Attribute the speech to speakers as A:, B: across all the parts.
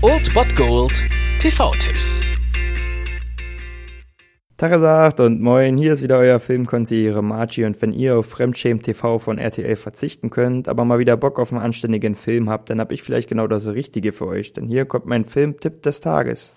A: Old Bot Gold TV-Tipps.
B: Tagesagt und moin, hier ist wieder euer Filmkonsigliere Margie und wenn ihr auf Fremdschämen TV von RTL verzichten könnt, aber mal wieder Bock auf einen anständigen Film habt, dann hab ich vielleicht genau das Richtige für euch, denn hier kommt mein Filmtipp des Tages.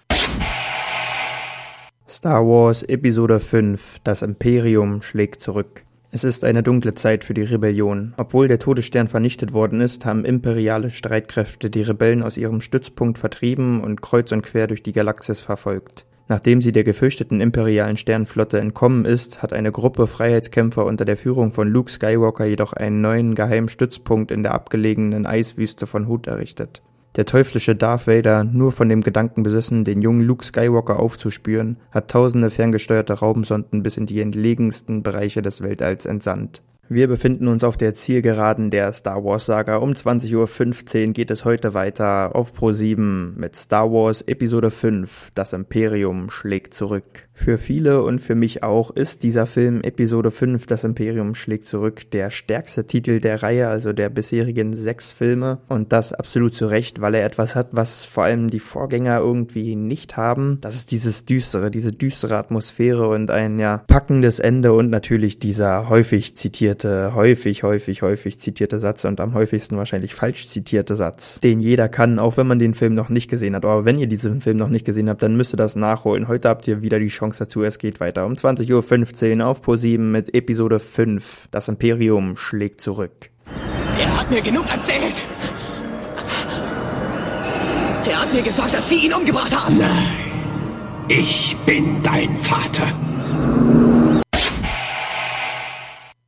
B: Star Wars Episode 5 Das Imperium schlägt zurück. Es ist eine dunkle Zeit für die Rebellion. Obwohl der Todesstern vernichtet worden ist, haben imperiale Streitkräfte die Rebellen aus ihrem Stützpunkt vertrieben und kreuz und quer durch die Galaxis verfolgt. Nachdem sie der gefürchteten imperialen Sternflotte entkommen ist, hat eine Gruppe Freiheitskämpfer unter der Führung von Luke Skywalker jedoch einen neuen geheimen Stützpunkt in der abgelegenen Eiswüste von Hut errichtet. Der teuflische Darth Vader, nur von dem Gedanken besessen, den jungen Luke Skywalker aufzuspüren, hat tausende ferngesteuerte Raumsonden bis in die entlegensten Bereiche des Weltalls entsandt. Wir befinden uns auf der Zielgeraden der Star Wars Saga. Um 20.15 Uhr geht es heute weiter auf Pro 7 mit Star Wars Episode 5. Das Imperium schlägt zurück. Für viele und für mich auch ist dieser Film Episode 5 Das Imperium schlägt zurück der stärkste Titel der Reihe, also der bisherigen sechs Filme. Und das absolut zu Recht, weil er etwas hat, was vor allem die Vorgänger irgendwie nicht haben. Das ist dieses düstere, diese düstere Atmosphäre und ein ja packendes Ende und natürlich dieser häufig zitierte, häufig, häufig, häufig zitierte Satz und am häufigsten wahrscheinlich falsch zitierte Satz, den jeder kann, auch wenn man den Film noch nicht gesehen hat. Aber wenn ihr diesen Film noch nicht gesehen habt, dann müsst ihr das nachholen. Heute habt ihr wieder die Chance dazu. Es geht weiter um 20.15 Uhr auf Pro7 mit Episode 5. Das Imperium schlägt zurück.
C: Er hat mir genug erzählt. Er hat mir gesagt, dass Sie ihn umgebracht haben.
D: Nein. Ich bin dein Vater.